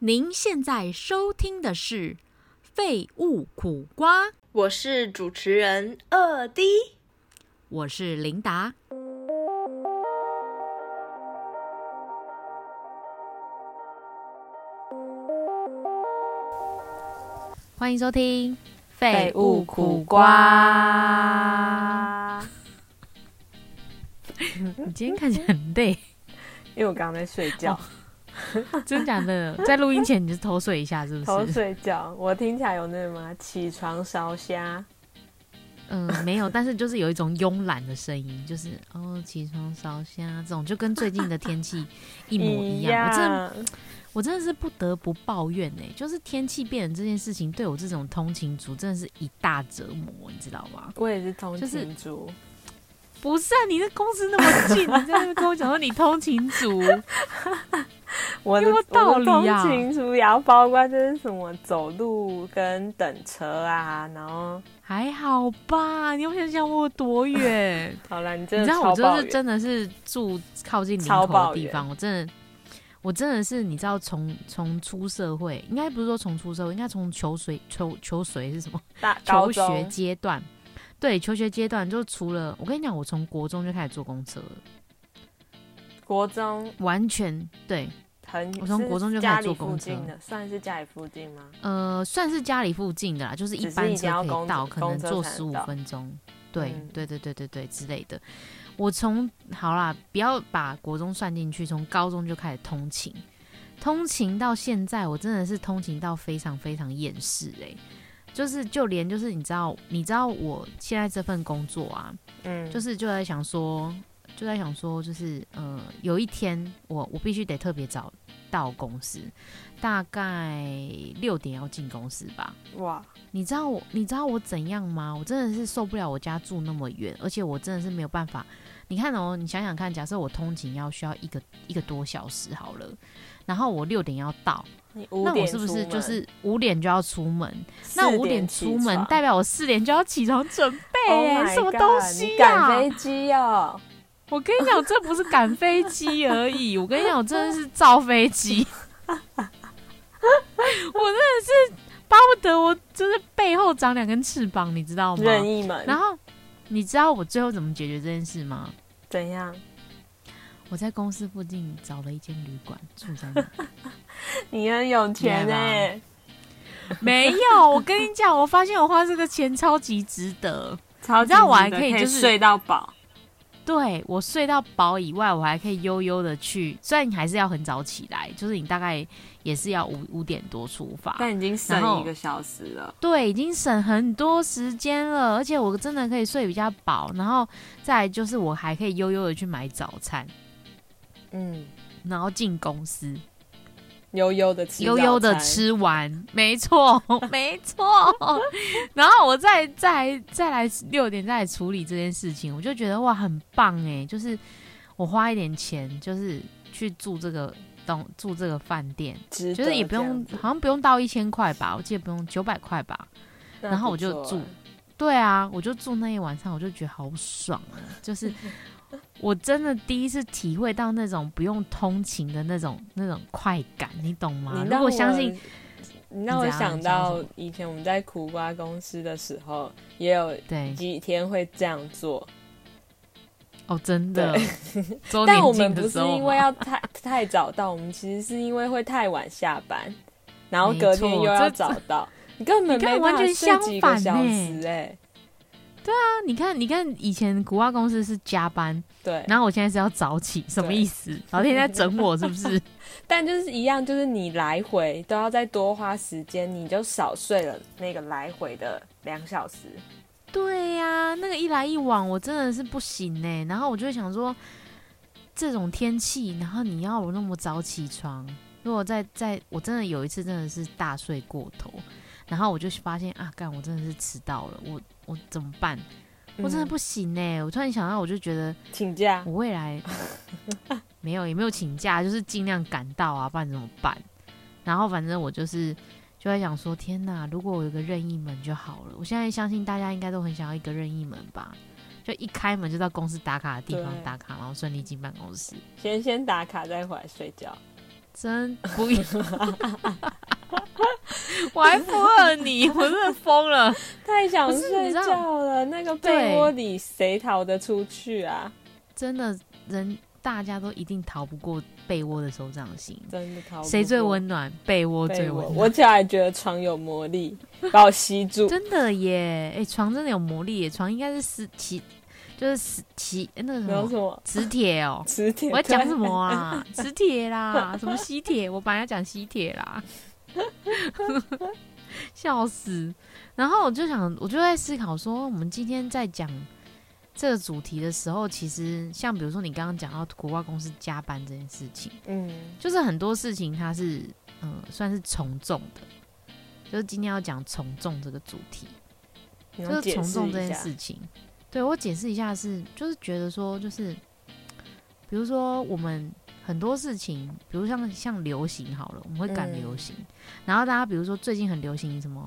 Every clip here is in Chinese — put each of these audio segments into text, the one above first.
您现在收听的是《废物苦瓜》，我是主持人二 D，我是琳达。欢迎收听《废物苦瓜》。你今天看起来很累，因为我刚刚在睡觉。真假的？在录音前你就偷睡一下，是不是？偷睡觉，我听起来有那什么起床烧虾？嗯，没有，但是就是有一种慵懒的声音，就是哦，起床烧虾这种，就跟最近的天气一模一样。我真的，我真的是不得不抱怨呢，就是天气变冷这件事情，对我这种通勤族真的是一大折磨，你知道吗？我也是通勤族。不是啊，你的公司那么近，你在那边跟我讲说你通勤族。我的道理啊，通勤族也要包括就是什么走路跟等车啊，然后还好吧？你有想想我有多远？好了，你你知道我就是真的是住靠近林口的地方，我真的我真的是你知道从从出社会，应该不是说从出社会，应该从求学求求学是什么？求学阶段，对，求学阶段就除了我跟你讲，我从国中就开始坐公车了。国中完全对，很我从国中就开始坐公车，算是家里附近吗？呃，算是家里附近的啦，就是一般车可以到，可能坐十五分钟。对，对，对，对，对，对之类的。我从好啦，不要把国中算进去，从高中就开始通勤，通勤到现在，我真的是通勤到非常非常厌世哎，就是就连就是你知道，你知道我现在这份工作啊，嗯，就是就在想说。就在想说，就是呃，有一天我我必须得特别早到公司，大概六点要进公司吧。哇，你知道我你知道我怎样吗？我真的是受不了我家住那么远，而且我真的是没有办法。你看哦，你想想看，假设我通勤要需要一个一个多小时好了，然后我六点要到，那我是不是就是五点就要出门？那五点出门代表我四点就要起床准备？什么东西呀？赶飞机哦！我跟你讲，这不是赶飞机而已。我跟你讲，我真的是造飞机。我真的是巴不得我就是背后长两根翅膀，你知道吗？任意门。然后你知道我最后怎么解决这件事吗？怎样？我在公司附近找了一间旅馆住在那。你很有钱哎！没有，我跟你讲，我发现我花这个钱超级值得。超级值得，我还可以就是睡到饱。对我睡到饱以外，我还可以悠悠的去。虽然你还是要很早起来，就是你大概也是要五五点多出发，但已经省一个小时了。对，已经省很多时间了，而且我真的可以睡比较饱。然后再就是我还可以悠悠的去买早餐，嗯，然后进公司。悠悠的吃，悠悠的吃完，没错，没错。然后我再再再来六点再来处理这件事情，我就觉得哇，很棒哎！就是我花一点钱，就是去住这个东住这个饭店，就是也不用，好像不用到一千块吧，我记得不用九百块吧。然后我就住，对啊，我就住那一晚上，我就觉得好爽啊，就是。我真的第一次体会到那种不用通勤的那种那种快感，你懂吗？如果相信，你让我想到以前我们在苦瓜公司的时候，也有几天会这样做。哦，真的。但我们不是因为要太 太早到，我们其实是因为会太晚下班，然后隔天又要早到，你根本没完全相反时哎。对啊，你看，你看，以前古巴公司是加班，对，然后我现在是要早起，什么意思？老天在整我是不是？但就是一样，就是你来回都要再多花时间，你就少睡了那个来回的两小时。对呀，那个一来一往，我真的是不行呢。然后我就想说，这种天气，然后你要我那么早起床，如果在在，我真的有一次真的是大睡过头。然后我就发现啊，干，我真的是迟到了，我我怎么办？我真的不行呢。我突然想到，我就觉得请假，我未来 没有也没有请假，就是尽量赶到啊，不然怎么办？然后反正我就是就在想说，天哪，如果我有个任意门就好了。我现在相信大家应该都很想要一个任意门吧？就一开门就到公司打卡的地方打卡，然后顺利进办公室。先先打卡，再回来睡觉。真不，我还附和你，我真的疯了，太想睡觉了。那个被窝里谁逃得出去啊？真的，人大家都一定逃不过被窝的手掌心，真的逃。谁最温暖？被窝最温暖。我起来觉得床有魔力，把我吸住。真的耶！哎，床真的有魔力耶！床应该是磁，其就是磁磁那个什么磁铁哦，磁铁。我要讲什么啊？磁铁啦，什么吸铁？我本来要讲吸铁啦，笑死！然后我就想，我就在思考说，我们今天在讲。这个主题的时候，其实像比如说你刚刚讲到国外公司加班这件事情，嗯，就是很多事情它是嗯算是从众的，就是今天要讲从众这个主题，就是从众这件事情。对我解释一下是，就是觉得说就是，比如说我们很多事情，比如像像流行好了，我们会赶流行，然后大家比如说最近很流行什么，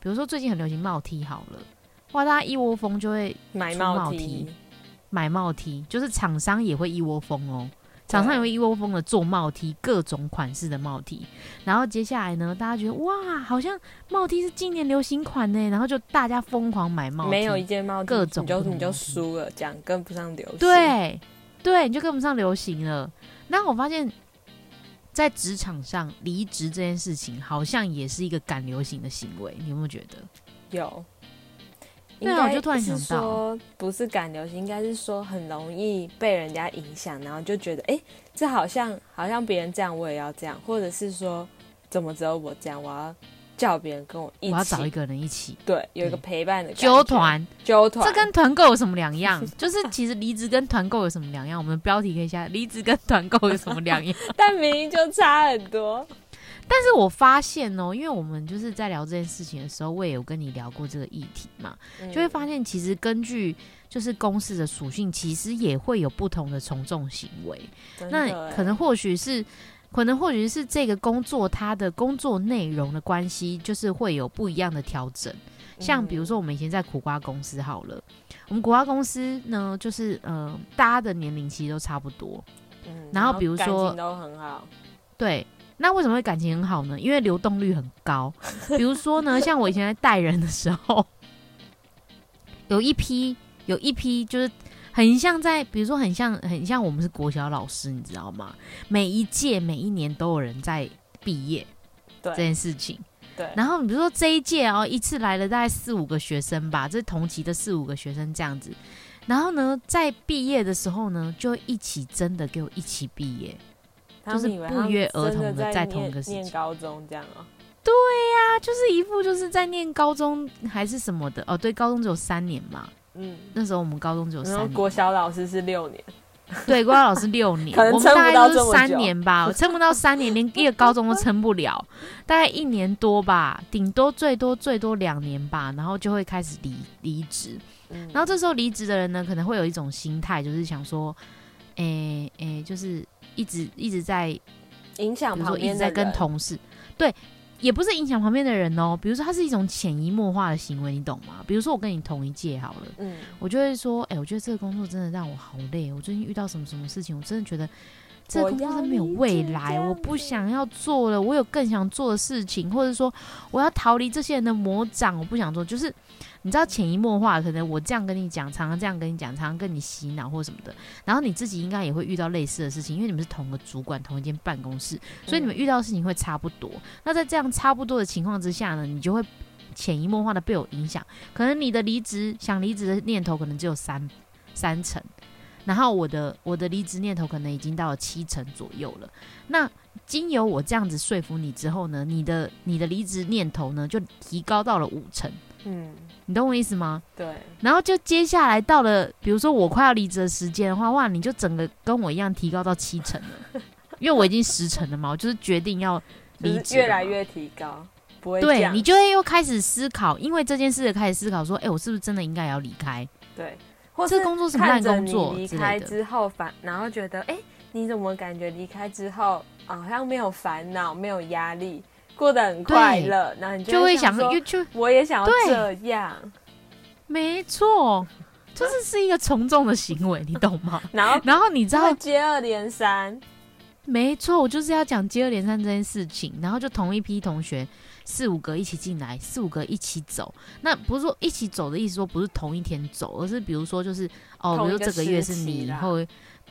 比如说最近很流行帽 T 好了。哇！大家一窝蜂就会买帽 T，买帽 T，就是厂商也会一窝蜂哦。厂商也会一窝蜂的做帽 T，各种款式的帽 T。然后接下来呢，大家觉得哇，好像帽 T 是今年流行款呢，然后就大家疯狂买帽 T。没有一件帽 T，各种你就你就输了，这样跟不上流行。对，对，你就跟不上流行了。那我发现，在职场上离职这件事情，好像也是一个赶流行的行为。你有没有觉得？有。对啊，我就突然想到，不是赶流行，应该是说很容易被人家影响，然后就觉得，哎，这好像好像别人这样，我也要这样，或者是说，怎么只有我这样，我要叫别人跟我一起，我要找一个人一起，对，有一个陪伴的纠团，纠团，这跟团购有什么两样？就是其实离职跟团购有什么两样？我们标题可以下，离职跟团购有什么两样？但明明就差很多。但是我发现哦，因为我们就是在聊这件事情的时候，我也有跟你聊过这个议题嘛，就会发现其实根据就是公司的属性，其实也会有不同的从众行为。那可能或许是，可能或许是这个工作它的工作内容的关系，就是会有不一样的调整。像比如说我们以前在苦瓜公司好了，我们苦瓜公司呢，就是呃，大家的年龄其实都差不多，嗯，然后比如说都很好，对。那为什么会感情很好呢？因为流动率很高。比如说呢，像我以前在带人的时候，有一批有一批就是很像在，比如说很像很像我们是国小老师，你知道吗？每一届每一年都有人在毕业，对这件事情。对。然后你比如说这一届哦，一次来了大概四五个学生吧，这同期的四五个学生这样子。然后呢，在毕业的时候呢，就一起真的给我一起毕业。就是不约而同的在同一个时念高中这样啊？对呀，就是一副就是在念高中还是什么的哦。对，高中只有三年嘛。嗯，那时候我们高中只有三年。国小老师是六年。对，国小老师六年，我们大概就是三年吧，撑不到三年，连一个高中都撑不了，大概一年多吧，顶多最多最多两年吧，然后就会开始离离职。然后这时候离职的人呢，可能会有一种心态，就是想说，诶诶，就是。一直一直在影响，比如说一直在跟同事，对，也不是影响旁边的人哦。比如说，它是一种潜移默化的行为，你懂吗？比如说，我跟你同一届好了，嗯，我就会说，哎，我觉得这个工作真的让我好累。我最近遇到什么什么事情，我真的觉得这个工作没有未来，我不想要做了。我有更想做的事情，或者说我要逃离这些人的魔掌，我不想做，就是。你知道潜移默化，可能我这样跟你讲，常常这样跟你讲，常常跟你洗脑或什么的，然后你自己应该也会遇到类似的事情，因为你们是同个主管，同一间办公室，所以你们遇到的事情会差不多。那在这样差不多的情况之下呢，你就会潜移默化的被我影响，可能你的离职想离职的念头可能只有三三成，然后我的我的离职念头可能已经到了七成左右了。那经由我这样子说服你之后呢，你的你的离职念头呢就提高到了五成。嗯。你懂我意思吗？对。然后就接下来到了，比如说我快要离职的时间的话，哇，你就整个跟我一样提高到七成了，因为我已经十成了嘛，我就是决定要离职，越来越提高，不会对你就会又开始思考，因为这件事开始思考说，哎，我是不是真的应该要离开？对，或是工作什么烂工作？离开之后烦，然后觉得，哎，你怎么感觉离开之后好像没有烦恼，没有压力？过得很快乐，然后你就会想说，我也想要这样。没错，就是是一个从众的行为，你懂吗？然后，然后你知道接二连三，没错，我就是要讲接二连三这件事情，然后就同一批同学四五个一起进来，四五个一起走。那不是说一起走的意思，说不是同一天走，而是比如说就是哦，比如说这个月是你，然后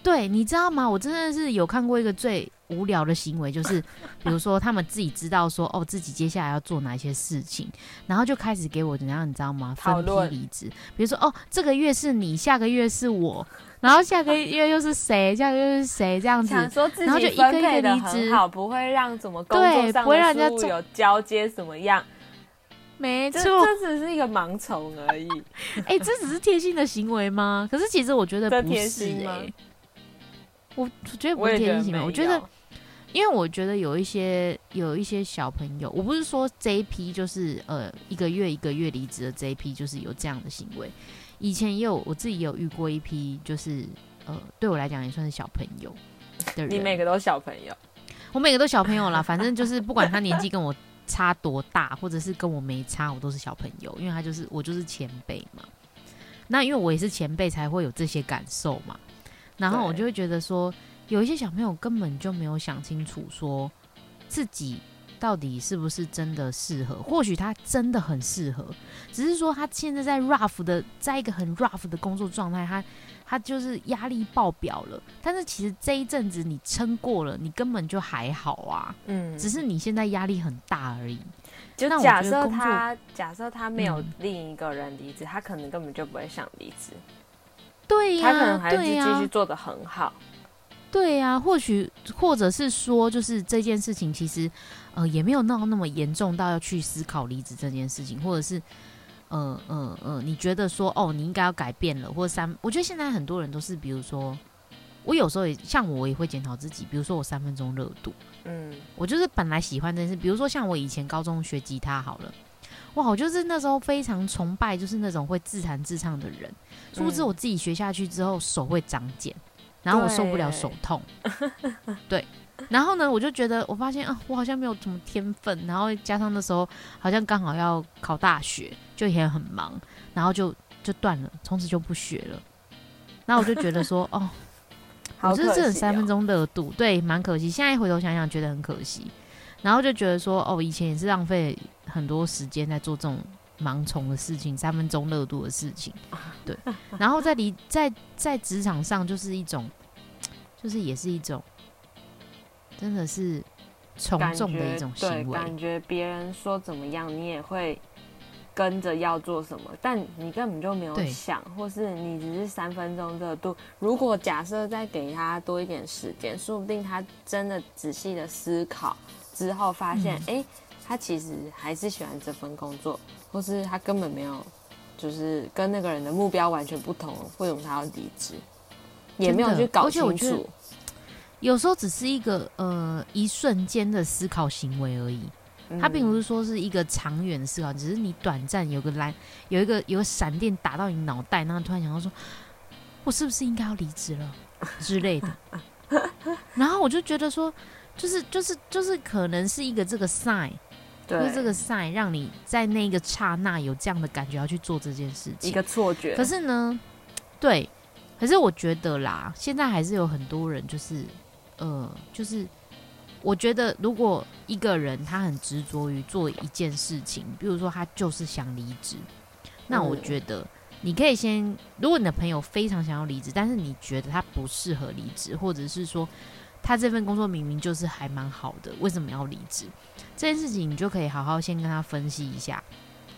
对，你知道吗？我真的是有看过一个最无聊的行为，就是 比如说他们自己知道说哦，自己接下来要做哪些事情，然后就开始给我怎样，你知道吗？分批离职。比如说哦，这个月是你，下个月是我。然后下个月又是谁？下个月又是谁？这样子，然后就一个一个离职，好不会让怎么工作上的事物有交接，怎么样？没错，这只是一个盲从而已。哎，这只是贴心的行为吗？可是其实我觉得不是哎。我我觉得不是贴心行为，我觉得，因为我觉得有一些有一些小朋友，我不是说这一批就是呃一个月一个月离职的这一批，就是有这样的行为。以前也有我自己也有遇过一批，就是呃，对我来讲也算是小朋友的人。你每个都是小朋友，我每个都小朋友啦。反正就是不管他年纪跟我差多大，或者是跟我没差，我都是小朋友，因为他就是我就是前辈嘛。那因为我也是前辈，才会有这些感受嘛。然后我就会觉得说，有一些小朋友根本就没有想清楚，说自己。到底是不是真的适合？或许他真的很适合，只是说他现在在 rough 的，在一个很 rough 的工作状态，他他就是压力爆表了。但是其实这一阵子你撑过了，你根本就还好啊。嗯，只是你现在压力很大而已。就假设他假设他没有另一个人离职，他可能根本就不会想离职。对呀，他可能还是继续做的很好。对呀，或许或者是说，就是这件事情其实。呃，也没有闹那么严重到要去思考离职这件事情，或者是，呃呃呃，你觉得说，哦，你应该要改变了，或者三，我觉得现在很多人都是，比如说，我有时候也像我也会检讨自己，比如说我三分钟热度，嗯，我就是本来喜欢这件事，比如说像我以前高中学吉他好了，哇，我就是那时候非常崇拜，就是那种会自弹自唱的人，殊不知我自己学下去之后手会长茧，然后我受不了手痛，对。然后呢，我就觉得，我发现啊，我好像没有什么天分。然后加上那时候好像刚好要考大学，就也很忙，然后就就断了，从此就不学了。那我就觉得说，哦，我就是这三分钟热度，对，蛮可惜。现在回头想想，觉得很可惜。然后就觉得说，哦，以前也是浪费很多时间在做这种盲从的事情，三分钟热度的事情，对。然后在离在在职场上，就是一种，就是也是一种。真的是从众的一种行为，感觉别人说怎么样，你也会跟着要做什么，但你根本就没有想，或是你只是三分钟热度。如果假设再给他多一点时间，说不定他真的仔细的思考之后，发现哎，他其实还是喜欢这份工作，或是他根本没有，就是跟那个人的目标完全不同，为什么他要离职，也没有去搞清楚。有时候只是一个呃一瞬间的思考行为而已，它并不是说是一个长远的思考，只是你短暂有个蓝有一个有个闪电打到你脑袋，然后突然想到说，我是不是应该要离职了之类的，然后我就觉得说，就是就是就是可能是一个这个 sign，就是这个 sign 让你在那个刹那有这样的感觉要去做这件事情，一个错觉。可是呢，对，可是我觉得啦，现在还是有很多人就是。呃，就是我觉得，如果一个人他很执着于做一件事情，比如说他就是想离职，那我觉得你可以先，如果你的朋友非常想要离职，但是你觉得他不适合离职，或者是说他这份工作明明就是还蛮好的，为什么要离职？这件事情你就可以好好先跟他分析一下，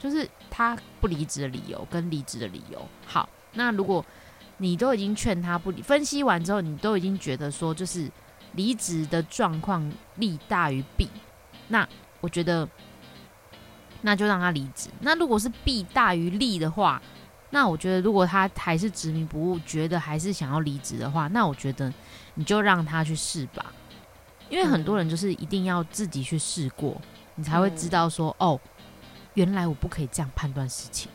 就是他不离职的理由跟离职的理由。好，那如果你都已经劝他不离，分析完之后，你都已经觉得说就是。离职的状况利大于弊，那我觉得那就让他离职。那如果是弊大于利的话，那我觉得如果他还是执迷不悟，觉得还是想要离职的话，那我觉得你就让他去试吧。因为很多人就是一定要自己去试过，你才会知道说哦，原来我不可以这样判断事情。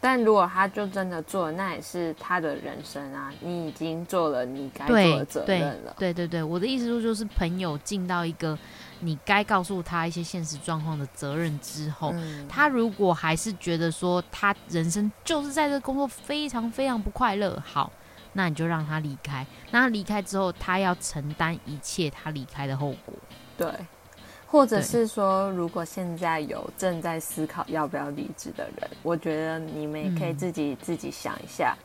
但如果他就真的做，那也是他的人生啊！你已经做了你该做的责任了。对对对，我的意思说，就是朋友尽到一个你该告诉他一些现实状况的责任之后，他如果还是觉得说他人生就是在这工作非常非常不快乐，好，那你就让他离开。那他离开之后，他要承担一切他离开的后果。对，或者是说，如果现在有正在思考要不要离职的人，我觉得你们也可以自己自己想一下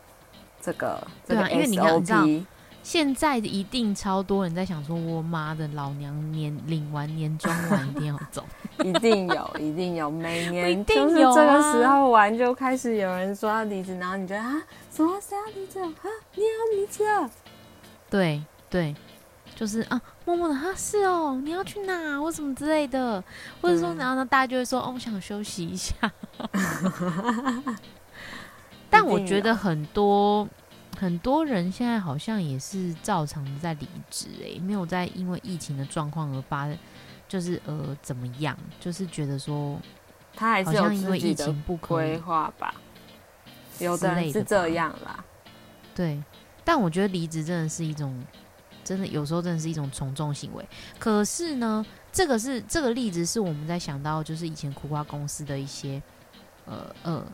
这个这个 SOP。现在一定超多人在想说，我妈的老娘年领完年 终完一定要走，一定有，一定有，每年就是这个时候完就开始有人说要离职，然后你觉得啊，什么谁要离职啊？你要离职啊？对对，就是啊，默默的啊，是哦，你要去哪或什么之类的，或者说然后呢，大家就会说哦，我想休息一下。但我觉得很多。很多人现在好像也是照常的在离职，哎，没有在因为疫情的状况而发，就是呃怎么样？就是觉得说他还是有因为疫情不规划吧，有的人是这样啦。对，但我觉得离职真的是一种，真的有时候真的是一种从众行为。可是呢，这个是这个例子是我们在想到就是以前苦瓜公司的一些呃呃。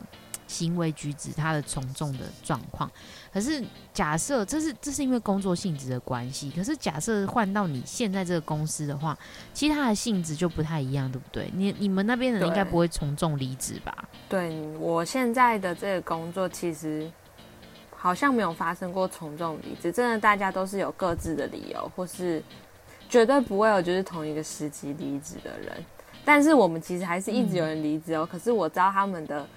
行为举止，他的从众的状况。可是假设这是这是因为工作性质的关系。可是假设换到你现在这个公司的话，其实它的性质就不太一样，对不对？你你们那边的人应该不会从众离职吧？对我现在的这个工作，其实好像没有发生过从众离职。真的，大家都是有各自的理由，或是绝对不会有就是同一个时期离职的人。但是我们其实还是一直有人离职哦。可是我知道他们的。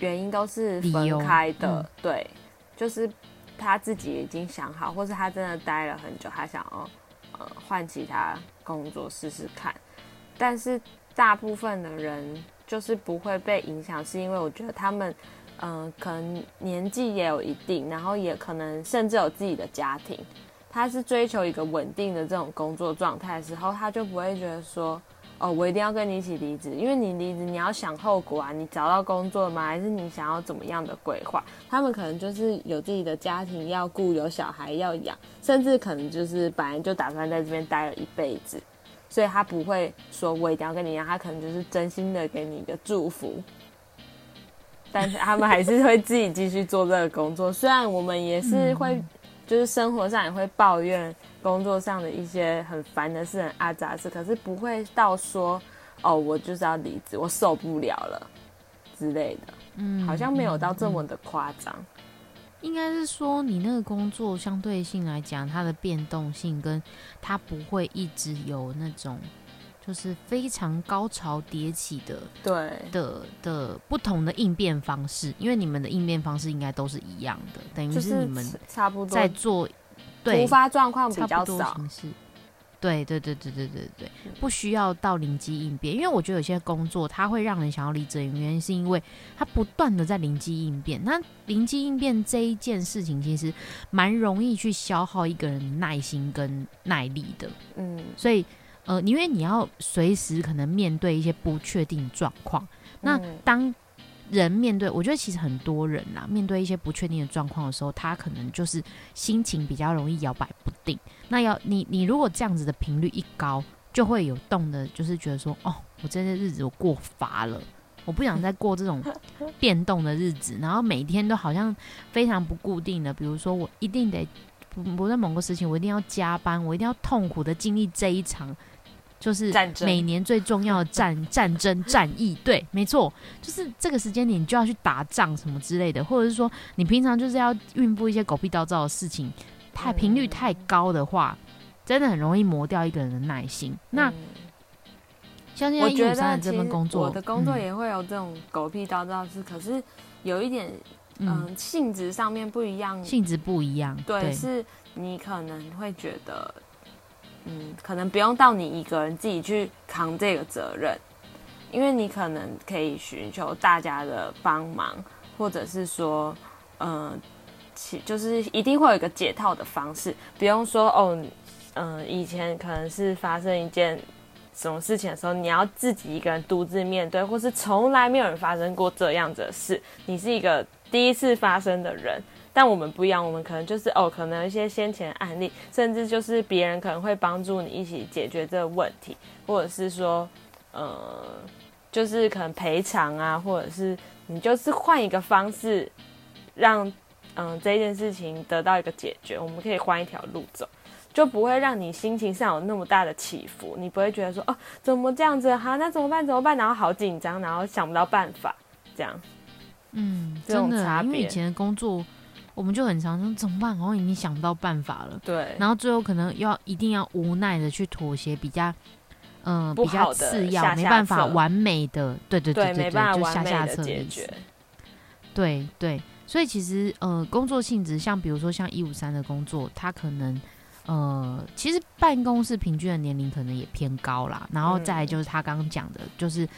原因都是分开的，对，就是他自己已经想好，或是他真的待了很久，他想要呃换其他工作试试看。但是大部分的人就是不会被影响，是因为我觉得他们嗯可能年纪也有一定，然后也可能甚至有自己的家庭，他是追求一个稳定的这种工作状态的时候，他就不会觉得说。哦，我一定要跟你一起离职，因为你离职你要想后果啊，你找到工作吗？还是你想要怎么样的规划？他们可能就是有自己的家庭要顾，有小孩要养，甚至可能就是本来就打算在这边待了一辈子，所以他不会说我一定要跟你一样，他可能就是真心的给你一个祝福，但是他们还是会自己继续做这个工作。虽然我们也是会，就是生活上也会抱怨。工作上的一些很烦的事、很阿杂事，可是不会到说哦，我就是要离职，我受不了了之类的。嗯，好像没有到这么的夸张。应该是说，你那个工作相对性来讲，它的变动性跟它不会一直有那种就是非常高潮迭起的，对的的不同的应变方式。因为你们的应变方式应该都是一样的，等于是你们差不多在做。突发状况比较少，对对对对对对对，不需要到灵机应变，因为我觉得有些工作它会让人想要离职，原因是因为它不断的在灵机应变。那灵机应变这一件事情，其实蛮容易去消耗一个人耐心跟耐力的。嗯，所以呃，因为你要随时可能面对一些不确定状况，那当。人面对，我觉得其实很多人呐，面对一些不确定的状况的时候，他可能就是心情比较容易摇摆不定。那要你，你如果这样子的频率一高，就会有动的，就是觉得说，哦，我这些日子我过乏了，我不想再过这种 变动的日子，然后每天都好像非常不固定的。比如说，我一定得不在某个事情，我一定要加班，我一定要痛苦的经历这一场。就是每年最重要的战战争战役，对，没错，就是这个时间点你就要去打仗什么之类的，或者是说你平常就是要孕妇一些狗屁叨叨的事情，太频率太高的话，真的很容易磨掉一个人的耐心。那像现在觉得这份工作，我的工作也会有这种狗屁叨叨事，可是有一点，嗯，性质上面不一样，性质不一样，对，是你可能会觉得。嗯，可能不用到你一个人自己去扛这个责任，因为你可能可以寻求大家的帮忙，或者是说，嗯，其就是一定会有一个解套的方式，不用说哦，嗯，以前可能是发生一件什么事情的时候，你要自己一个人独自面对，或是从来没有人发生过这样子的事，你是一个第一次发生的人。但我们不一样，我们可能就是哦，可能一些先前案例，甚至就是别人可能会帮助你一起解决这个问题，或者是说，呃，就是可能赔偿啊，或者是你就是换一个方式，让嗯这件事情得到一个解决，我们可以换一条路走，就不会让你心情上有那么大的起伏，你不会觉得说哦怎么这样子，好那怎么办怎么办，然后好紧张，然后想不到办法，这样，嗯，真的，因为以前的工作。我们就很常说怎么办？好像已经想不到办法了。对。然后最后可能要一定要无奈的去妥协，比较嗯比较次要，没办法完美的，对对对对对，就下下策解决。对对，所以其实呃工作性质，像比如说像一五三的工作，它可能呃其实办公室平均的年龄可能也偏高啦。然后再来就是他刚刚讲的，就是。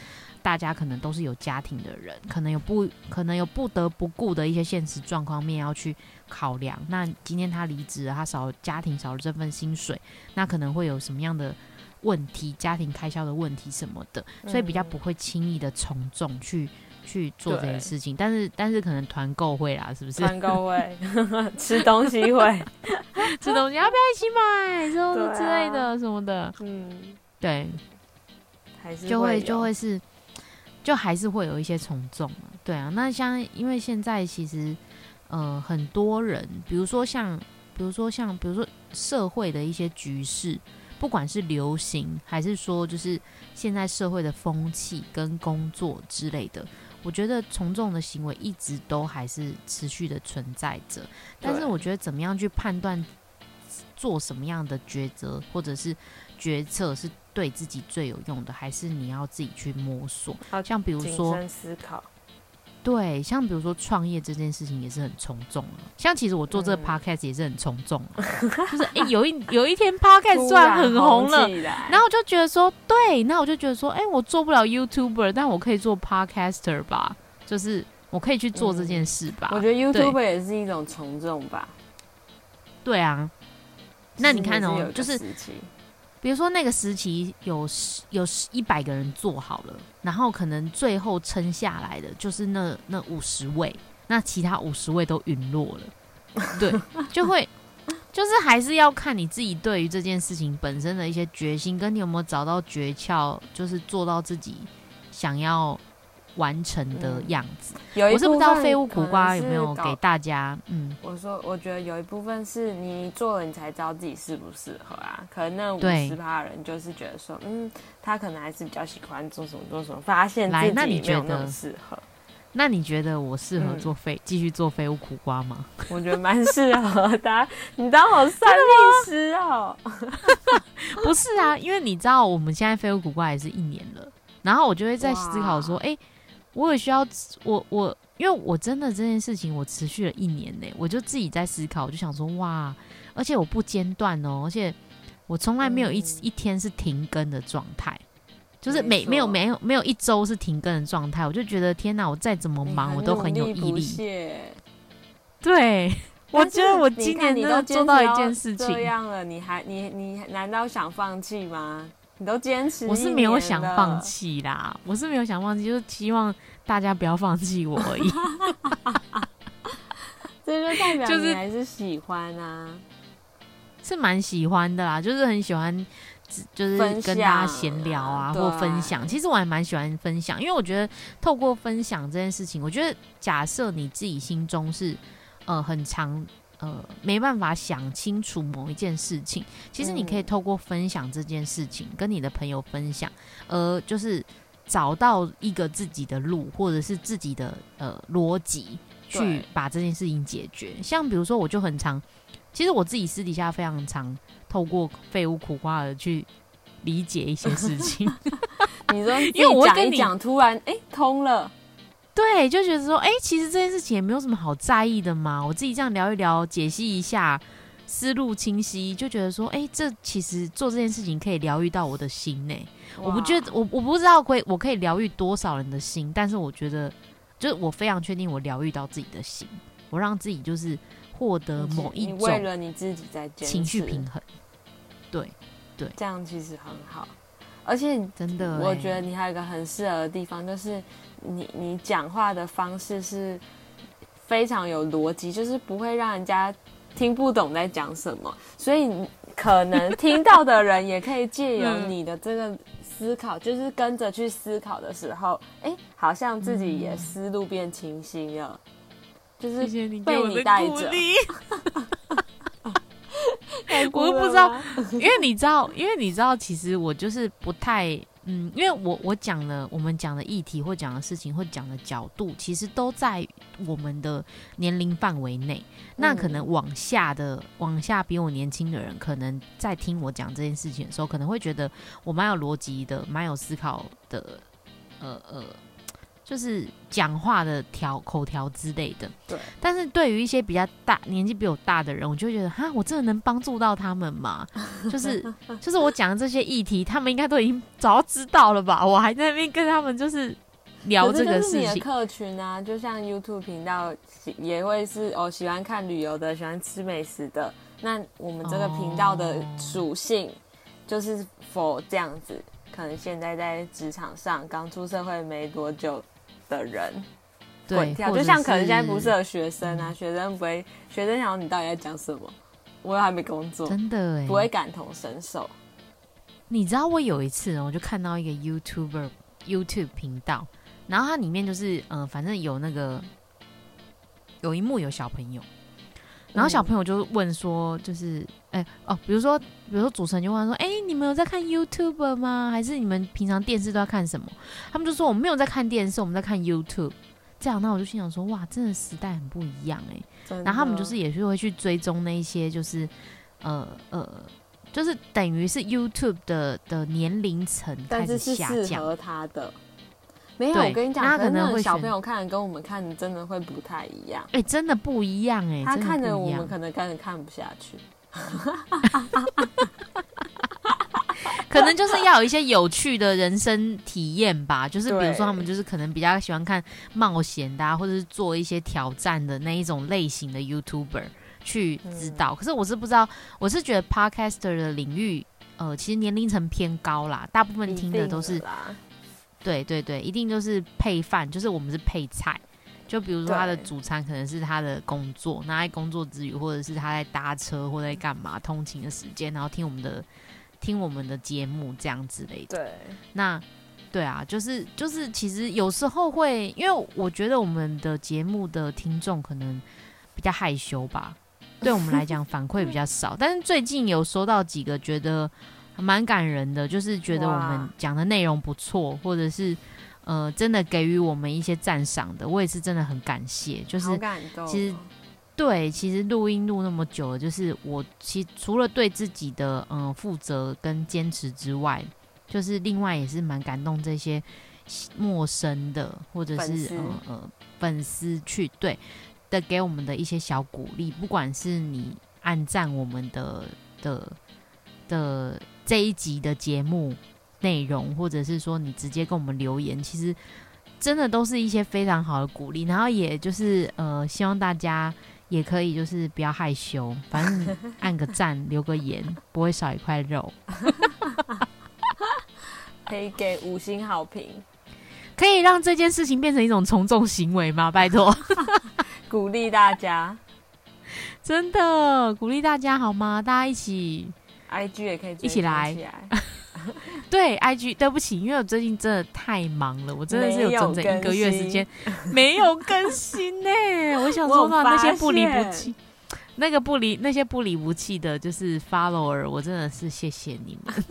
大家可能都是有家庭的人，可能有不可能有不得不顾的一些现实状况面要去考量。那今天他离职了，他少家庭少了这份薪水，那可能会有什么样的问题？家庭开销的问题什么的，所以比较不会轻易的从众去去做这件事情。但是但是可能团购会啦，是不是？团购会，吃东西会，吃东西要不要一起买？什么之类的什么的？嗯，对，还是就会就会是。就还是会有一些从众嘛，对啊。那像因为现在其实，呃，很多人，比如说像，比如说像，比如说社会的一些局势，不管是流行还是说就是现在社会的风气跟工作之类的，我觉得从众的行为一直都还是持续的存在着。但是我觉得怎么样去判断做什么样的抉择或者是决策是。对自己最有用的，还是你要自己去摸索。像比如说思考，对，像比如说创业这件事情也是很从众啊。像其实我做这个 podcast 也是很从众，就是哎，有一有一天 podcast 突然很红了，然后我就觉得说，对，那我就觉得说，哎，我做不了 YouTuber，但我可以做 podcaster 吧，就是我可以去做这件事吧。我觉得 YouTuber 也是一种从众吧。对啊，那你看哦，就是。比如说那个时期有有一百个人做好了，然后可能最后撑下来的就是那那五十位，那其他五十位都陨落了，对，就会就是还是要看你自己对于这件事情本身的一些决心，跟你有没有找到诀窍，就是做到自己想要。完成的样子，我是不知道废物苦瓜有没有给大家。嗯，我说，我觉得有一部分是你做了，你才知道自己适不适合啊。可能那五十趴人就是觉得说，嗯，他可能还是比较喜欢做什么做什么，发现自己没有那么适合。那你觉得我适合做废继续做废物苦瓜吗？我觉得蛮适合的。你当我算命师哦？不是啊，因为你知道我们现在废物苦瓜也是一年了，然后我就会在思考说，哎。我也需要我我，因为我真的这件事情我持续了一年呢，我就自己在思考，我就想说哇，而且我不间断哦，而且我从来没有一一天是停更的状态，就是每没有没有没有一周是停更的状态，我就觉得天哪，我再怎么忙我都很有毅力。对，我觉得我今年你都做到一件事情这样了，你还你你难道想放弃吗？你都坚持，我是没有想放弃啦，我是没有想放弃，就是希望大家不要放弃我而已。这就代表你还是喜欢啊，是蛮喜欢的啦，就是很喜欢，就是跟大家闲聊啊，或分享。其实我还蛮喜欢分享，因为我觉得透过分享这件事情，我觉得假设你自己心中是呃很长。呃，没办法想清楚某一件事情，其实你可以透过分享这件事情，跟你的朋友分享，而就是找到一个自己的路，或者是自己的呃逻辑，去把这件事情解决。像比如说，我就很常，其实我自己私底下非常常透过废物苦瓜而去理解一些事情。你说，因为我跟你讲，突然哎通了。对，就觉得说，哎，其实这件事情也没有什么好在意的嘛。我自己这样聊一聊，解析一下，思路清晰，就觉得说，哎，这其实做这件事情可以疗愈到我的心呢。我不觉得，我我不知道可以，我可以疗愈多少人的心，但是我觉得，就是我非常确定，我疗愈到自己的心，我让自己就是获得某一种为了你自己在情绪平衡。对对，这样其实很好。而且真的，我觉得你还有一个很适合的地方，就是你你讲话的方式是非常有逻辑，就是不会让人家听不懂在讲什么，所以可能听到的人也可以借由你的这个思考，就是跟着去思考的时候，哎，好像自己也思路变清晰了。就是被你带着。我不知道，因为你知道，因为你知道，其实我就是不太。嗯，因为我我讲了，我们讲的议题或讲的事情或讲的角度，其实都在我们的年龄范围内。那可能往下的往下比我年轻的人，可能在听我讲这件事情的时候，可能会觉得我蛮有逻辑的，蛮有思考的，呃呃。就是讲话的条口条之类的，对。但是对于一些比较大年纪比我大的人，我就觉得哈，我真的能帮助到他们吗？就是就是我讲的这些议题，他们应该都已经早知道了吧？我还在那边跟他们就是聊这个事情。你的客群啊，就像 YouTube 频道也会是哦，喜欢看旅游的，喜欢吃美食的。那我们这个频道的属性就是否这样子？可能现在在职场上刚出社会没多久。的人，对，就像可能现在不适合学生啊，学生不会，学生想你到底在讲什么？我又还没工作，真的不会感同身受。你知道我有一次，我就看到一个 YouTuber YouTube 频道，然后它里面就是，嗯，反正有那个有一幕有小朋友。然后小朋友就问说，就是，哎，哦，比如说，比如说主持人就问说，哎，你们有在看 YouTube 吗？还是你们平常电视都要看什么？他们就说我们没有在看电视，我们在看 YouTube。这样，那我就心想说，哇，真的时代很不一样哎。然后他们就是也是会去追踪那一些，就是，呃呃，就是等于是 YouTube 的的年龄层开始下降。适合他的。没有，我跟你讲，可能小朋友看跟我们看真的会不太一样。哎，真的不一样哎，他看着我们可能根本看不下去。可能就是要有一些有趣的人生体验吧，就是比如说他们就是可能比较喜欢看冒险的，或者是做一些挑战的那一种类型的 YouTuber 去知道。可是我是不知道，我是觉得 Podcaster 的领域，呃，其实年龄层偏高啦，大部分听的都是。对对对，一定就是配饭，就是我们是配菜。就比如说他的主餐可能是他的工作，那在工作之余，或者是他在搭车或者在干嘛通勤的时间，然后听我们的听我们的节目这样之类的。对，那对啊，就是就是，其实有时候会，因为我觉得我们的节目的听众可能比较害羞吧，对我们来讲反馈比较少。但是最近有收到几个觉得。蛮感人的，就是觉得我们讲的内容不错，或者是呃，真的给予我们一些赞赏的，我也是真的很感谢。就是其实对，其实录音录那么久了，就是我其除了对自己的嗯负责跟坚持之外，就是另外也是蛮感动这些陌生的或者是呃呃粉丝去对的给我们的一些小鼓励，不管是你按赞我们的的的。这一集的节目内容，或者是说你直接跟我们留言，其实真的都是一些非常好的鼓励。然后也就是呃，希望大家也可以就是不要害羞，反正按个赞、留个言，不会少一块肉。可以给五星好评，可以让这件事情变成一种从众行为吗？拜托，鼓励大家，真的鼓励大家好吗？大家一起。I G 也可以一起来，对 I G，对不起，因为我最近真的太忙了，我真的是有整整一个月时间没有更新 呢。我想说到那些不离不弃，那个不离那些不离不弃的，就是 follower，我真的是谢谢你们。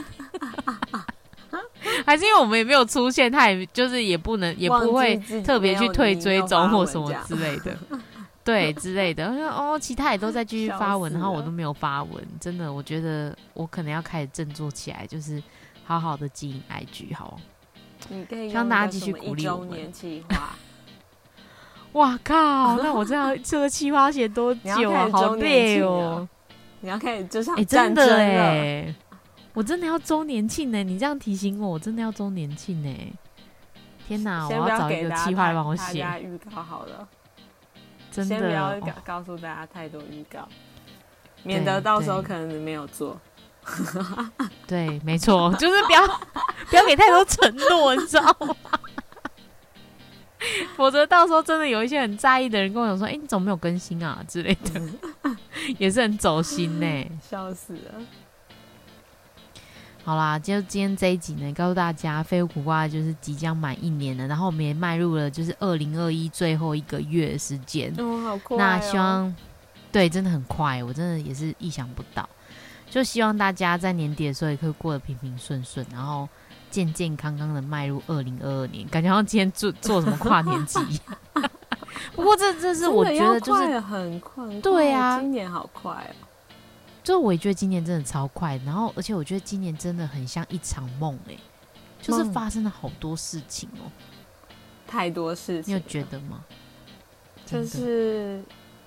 还是因为我们也没有出现，他也就是也不能也不会特别去退追踪或什么之类的。对之类的，我说哦，其他也都在继续发文，然后我都没有发文，真的，我觉得我可能要开始振作起来，就是好好的经营 IG，好。你可以希望大家继续鼓励我们。计划。哇靠！那我这样这个计划写多久啊？好累哦！你要开始就像哎，真的哎，我真的要周年庆呢！你这样提醒我，我真的要周年庆呢！天哪，我要找一个计划帮我写预告好了。先不要告告诉大家太多预告，免得到时候可能你没有做。对，没错，就是不要不要给太多承诺，你知道吗？否则到时候真的有一些很在意的人跟我讲说：“哎，你怎么没有更新啊？”之类的，也是很走心呢。笑死了。好啦，就今天这一集呢，告诉大家，飞苦瓜就是即将满一年了，然后我们也迈入了就是二零二一最后一个月的时间。哦，好快！那希望，对，真的很快，我真的也是意想不到。就希望大家在年底的时候也可以过得平平顺顺，然后健健康康的迈入二零二二年。感觉好像今天做做什么跨年集。不过这这是我觉得就是很快，对啊，今年好快哦。就我也觉得今年真的超快，然后而且我觉得今年真的很像一场梦哎，就是发生了好多事情哦，太多事情，你有觉得吗？就是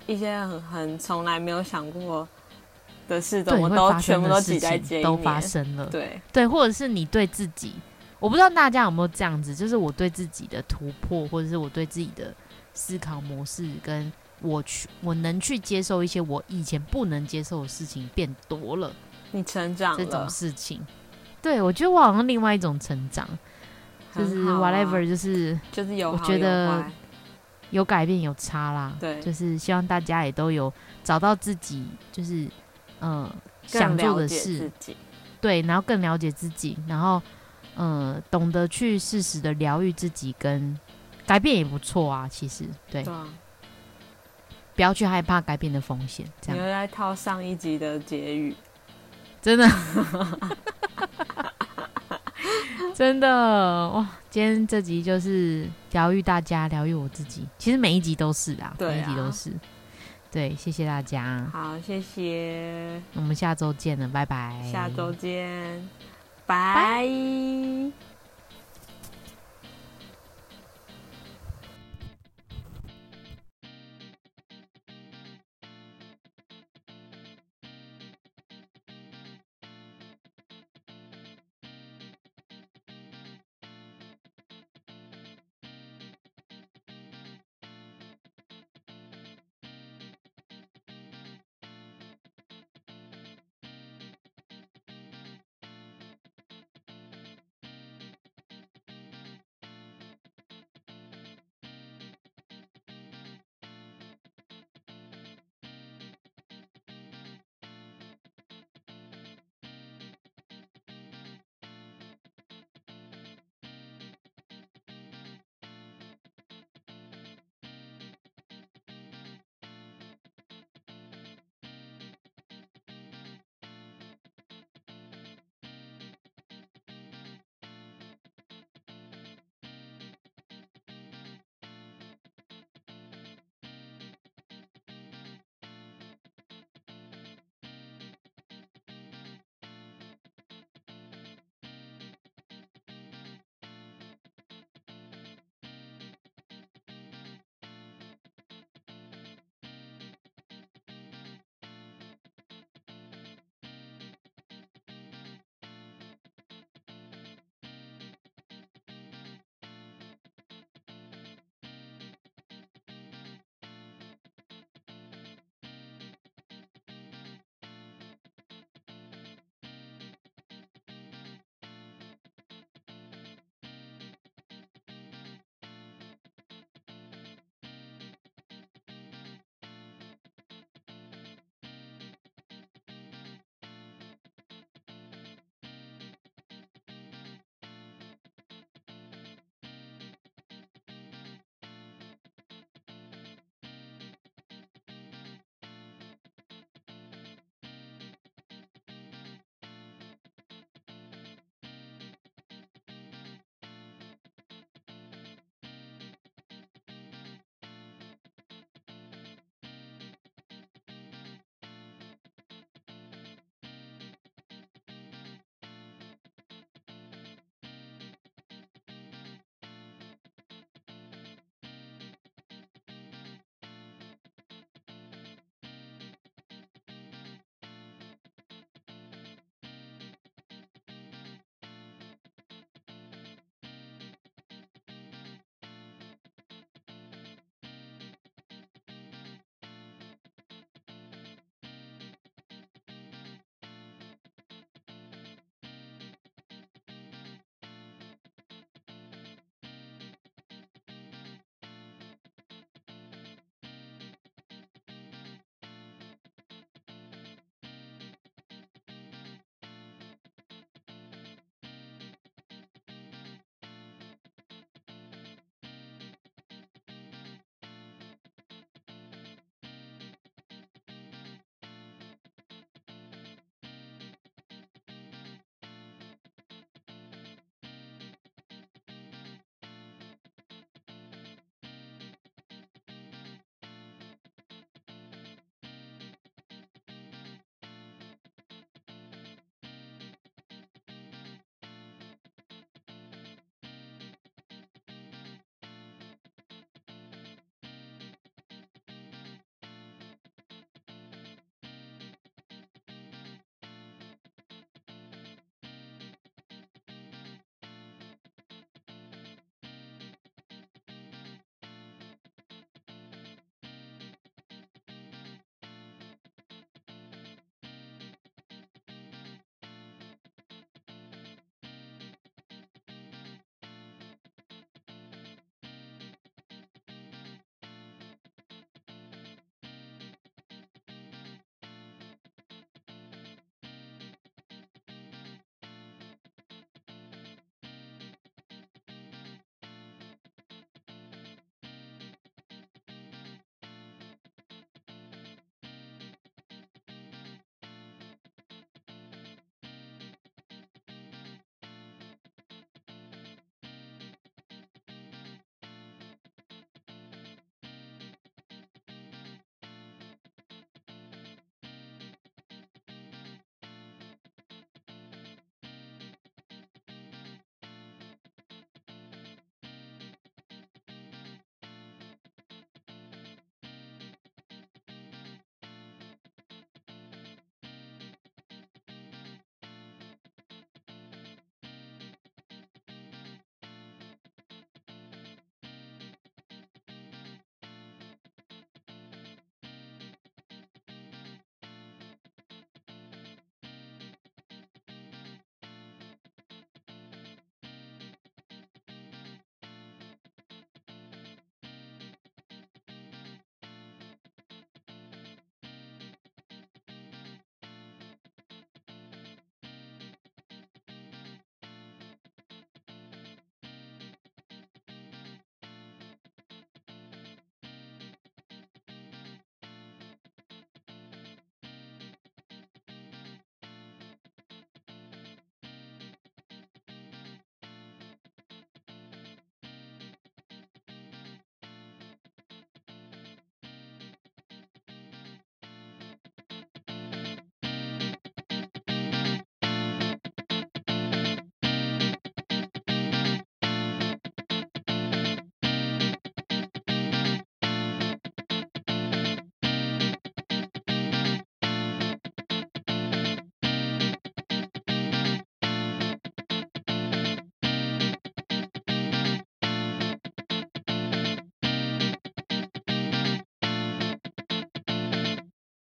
一些很很从来没有想过的事，我都全部都挤在都发生了，对对，或者是你对自己，我不知道大家有没有这样子，就是我对自己的突破，或者是我对自己的思考模式跟。我去，我能去接受一些我以前不能接受的事情变多了。你成长这种事情，对我觉得我好像另外一种成长，就是 whatever，就是就是有，我觉得有改变有差啦。对，就是希望大家也都有找到自己，就是嗯想做的事，对，然后更了解自己，然后嗯懂得去适时的疗愈自己，跟改变也不错啊。其实对。不要去害怕改变的风险。这样，你又在套上一集的结语，真的，真的哇！今天这集就是疗愈大家，疗愈我自己。其实每一集都是啊，每一集都是。对，谢谢大家。好，谢谢。我们下周见了，拜拜。下周见，拜。